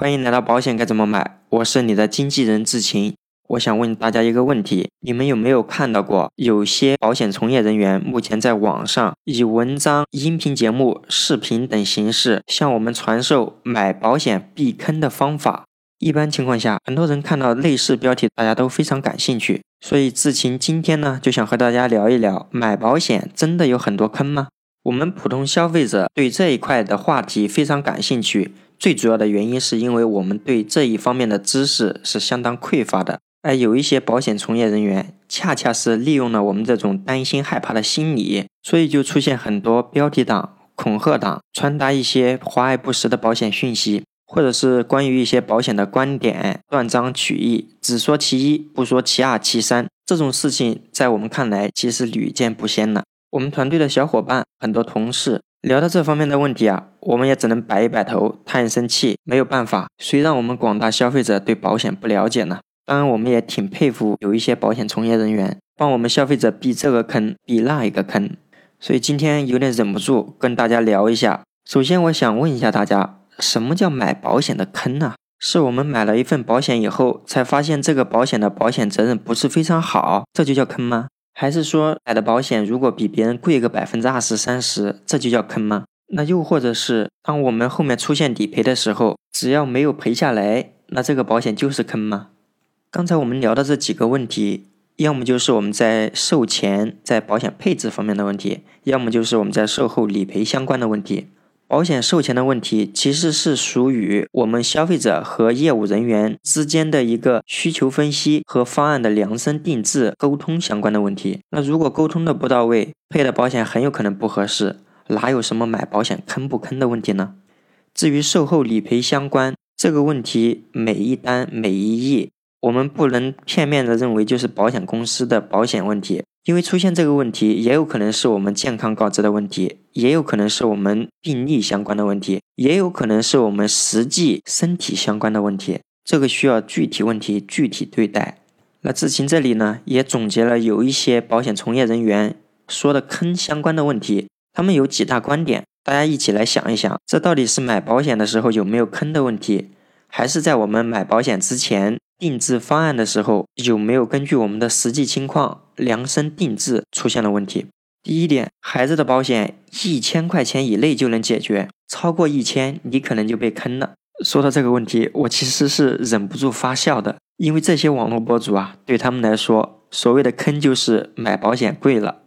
欢迎来到保险该怎么买，我是你的经纪人志勤。我想问大家一个问题：你们有没有看到过有些保险从业人员目前在网上以文章、音频节目、视频等形式向我们传授买保险避坑的方法？一般情况下，很多人看到类似标题，大家都非常感兴趣。所以志勤今天呢，就想和大家聊一聊，买保险真的有很多坑吗？我们普通消费者对这一块的话题非常感兴趣。最主要的原因是因为我们对这一方面的知识是相当匮乏的，而有一些保险从业人员恰恰是利用了我们这种担心害怕的心理，所以就出现很多标题党、恐吓党，传达一些华而不实的保险讯息，或者是关于一些保险的观点断章取义，只说其一，不说其二、其三。这种事情在我们看来其实屡见不鲜了。我们团队的小伙伴、很多同事。聊到这方面的问题啊，我们也只能摆一摆头，叹一声气，没有办法，谁让我们广大消费者对保险不了解呢？当然，我们也挺佩服有一些保险从业人员，帮我们消费者避这个坑，避那一个坑。所以今天有点忍不住跟大家聊一下。首先，我想问一下大家，什么叫买保险的坑呢？是我们买了一份保险以后，才发现这个保险的保险责任不是非常好，这就叫坑吗？还是说买的保险如果比别人贵个百分之二十三十，这就叫坑吗？那又或者是当我们后面出现理赔的时候，只要没有赔下来，那这个保险就是坑吗？刚才我们聊的这几个问题，要么就是我们在售前在保险配置方面的问题，要么就是我们在售后理赔相关的问题。保险售前的问题其实是属于我们消费者和业务人员之间的一个需求分析和方案的量身定制沟通相关的问题。那如果沟通的不到位，配的保险很有可能不合适，哪有什么买保险坑不坑的问题呢？至于售后理赔相关这个问题，每一单每一亿，我们不能片面的认为就是保险公司的保险问题。因为出现这个问题，也有可能是我们健康告知的问题，也有可能是我们病例相关的问题，也有可能是我们实际身体相关的问题。这个需要具体问题具体对待。那志勤这里呢，也总结了有一些保险从业人员说的坑相关的问题，他们有几大观点，大家一起来想一想，这到底是买保险的时候有没有坑的问题，还是在我们买保险之前？定制方案的时候有没有根据我们的实际情况量身定制出现了问题？第一点，孩子的保险一千块钱以内就能解决，超过一千你可能就被坑了。说到这个问题，我其实是忍不住发笑的，因为这些网络博主啊，对他们来说，所谓的坑就是买保险贵了，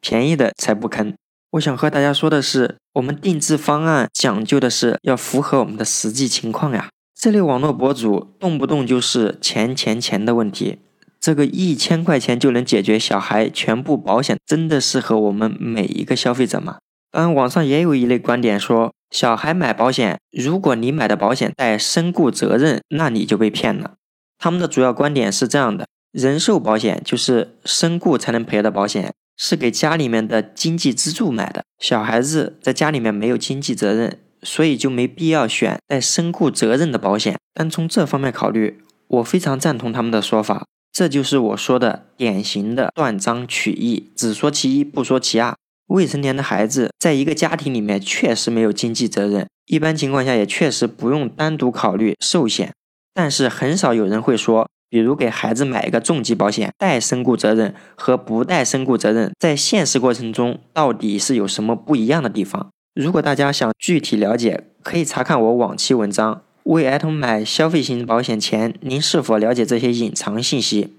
便宜的才不坑。我想和大家说的是，我们定制方案讲究的是要符合我们的实际情况呀。这类网络博主动不动就是钱钱钱的问题，这个一千块钱就能解决小孩全部保险，真的适合我们每一个消费者吗？当然，网上也有一类观点说，小孩买保险，如果你买的保险带身故责任，那你就被骗了。他们的主要观点是这样的：人寿保险就是身故才能赔的保险，是给家里面的经济支柱买的，小孩子在家里面没有经济责任。所以就没必要选带身故责任的保险。但从这方面考虑，我非常赞同他们的说法。这就是我说的典型的断章取义，只说其一，不说其二。未成年的孩子在一个家庭里面确实没有经济责任，一般情况下也确实不用单独考虑寿险。但是很少有人会说，比如给孩子买一个重疾保险，带身故责任和不带身故责任，在现实过程中到底是有什么不一样的地方？如果大家想具体了解，可以查看我往期文章。为儿童买消费型保险前，您是否了解这些隐藏信息？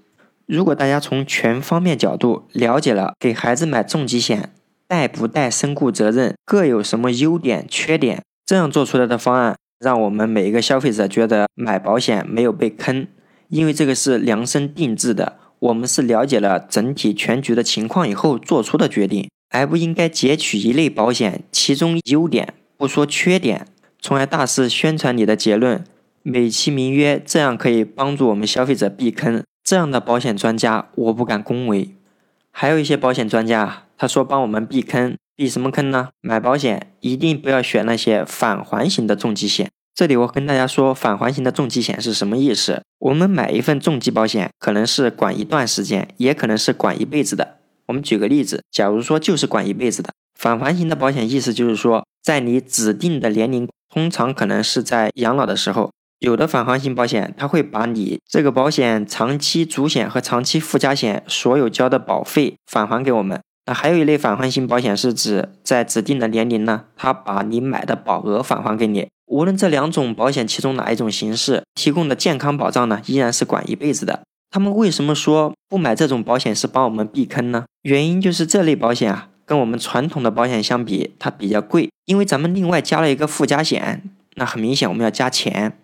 如果大家从全方面角度了解了给孩子买重疾险带不带身故责任各有什么优点缺点，这样做出来的方案，让我们每一个消费者觉得买保险没有被坑，因为这个是量身定制的，我们是了解了整体全局的情况以后做出的决定。而不应该截取一类保险其中优点，不说缺点，从而大肆宣传你的结论，美其名曰这样可以帮助我们消费者避坑。这样的保险专家我不敢恭维。还有一些保险专家，他说帮我们避坑，避什么坑呢？买保险一定不要选那些返还型的重疾险。这里我跟大家说，返还型的重疾险是什么意思？我们买一份重疾保险，可能是管一段时间，也可能是管一辈子的。我们举个例子，假如说就是管一辈子的返还型的保险，意思就是说，在你指定的年龄，通常可能是在养老的时候，有的返还型保险，它会把你这个保险长期主险和长期附加险所有交的保费返还给我们。那还有一类返还型保险是指在指定的年龄呢，它把你买的保额返还给你。无论这两种保险其中哪一种形式提供的健康保障呢，依然是管一辈子的。他们为什么说不买这种保险是帮我们避坑呢？原因就是这类保险啊，跟我们传统的保险相比，它比较贵，因为咱们另外加了一个附加险，那很明显我们要加钱。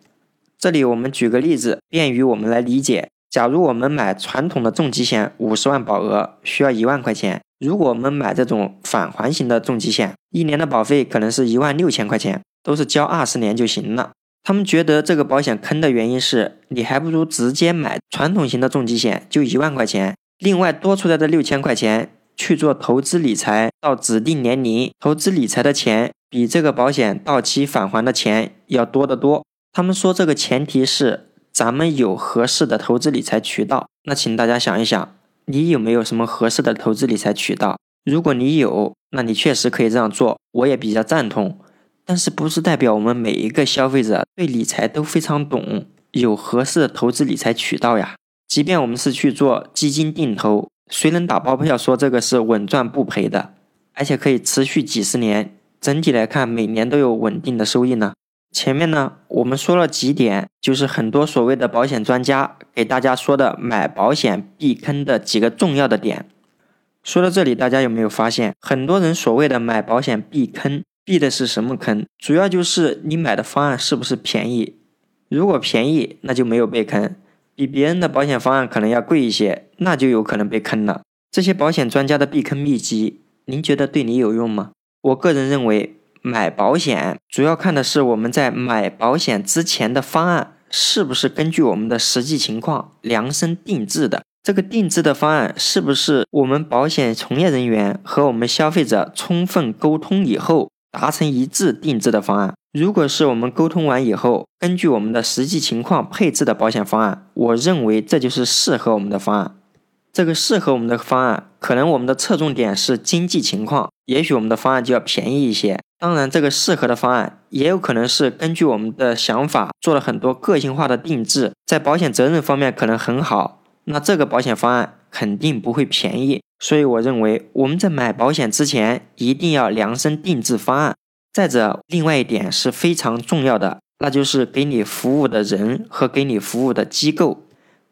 这里我们举个例子，便于我们来理解。假如我们买传统的重疾险，五十万保额需要一万块钱。如果我们买这种返还型的重疾险，一年的保费可能是一万六千块钱，都是交二十年就行了。他们觉得这个保险坑的原因是，你还不如直接买传统型的重疾险，就一万块钱，另外多出来的六千块钱去做投资理财，到指定年龄投资理财的钱比这个保险到期返还的钱要多得多。他们说这个前提是咱们有合适的投资理财渠道。那请大家想一想。你有没有什么合适的投资理财渠道？如果你有，那你确实可以这样做，我也比较赞同。但是不是代表我们每一个消费者对理财都非常懂，有合适的投资理财渠道呀？即便我们是去做基金定投，谁能打包票说这个是稳赚不赔的，而且可以持续几十年，整体来看每年都有稳定的收益呢？前面呢，我们说了几点，就是很多所谓的保险专家给大家说的买保险避坑的几个重要的点。说到这里，大家有没有发现，很多人所谓的买保险避坑，避的是什么坑？主要就是你买的方案是不是便宜？如果便宜，那就没有被坑；比别人的保险方案可能要贵一些，那就有可能被坑了。这些保险专家的避坑秘籍，您觉得对你有用吗？我个人认为。买保险主要看的是我们在买保险之前的方案是不是根据我们的实际情况量身定制的。这个定制的方案是不是我们保险从业人员和我们消费者充分沟通以后达成一致定制的方案？如果是我们沟通完以后，根据我们的实际情况配置的保险方案，我认为这就是适合我们的方案。这个适合我们的方案，可能我们的侧重点是经济情况，也许我们的方案就要便宜一些。当然，这个适合的方案也有可能是根据我们的想法做了很多个性化的定制，在保险责任方面可能很好，那这个保险方案肯定不会便宜。所以，我认为我们在买保险之前一定要量身定制方案。再者，另外一点是非常重要的，那就是给你服务的人和给你服务的机构。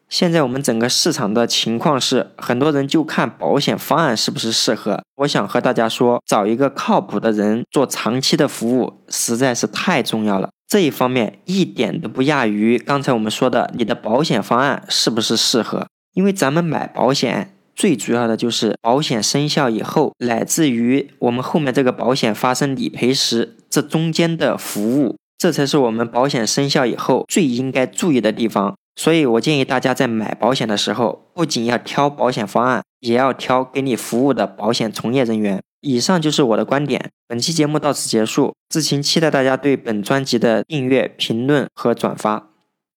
现在我们整个市场的情况是，很多人就看保险方案是不是适合。我想和大家说，找一个靠谱的人做长期的服务，实在是太重要了。这一方面一点都不亚于刚才我们说的你的保险方案是不是适合。因为咱们买保险最主要的就是保险生效以后，乃至于我们后面这个保险发生理赔时，这中间的服务，这才是我们保险生效以后最应该注意的地方。所以，我建议大家在买保险的时候，不仅要挑保险方案，也要挑给你服务的保险从业人员。以上就是我的观点。本期节目到此结束，志勤期待大家对本专辑的订阅、评论和转发。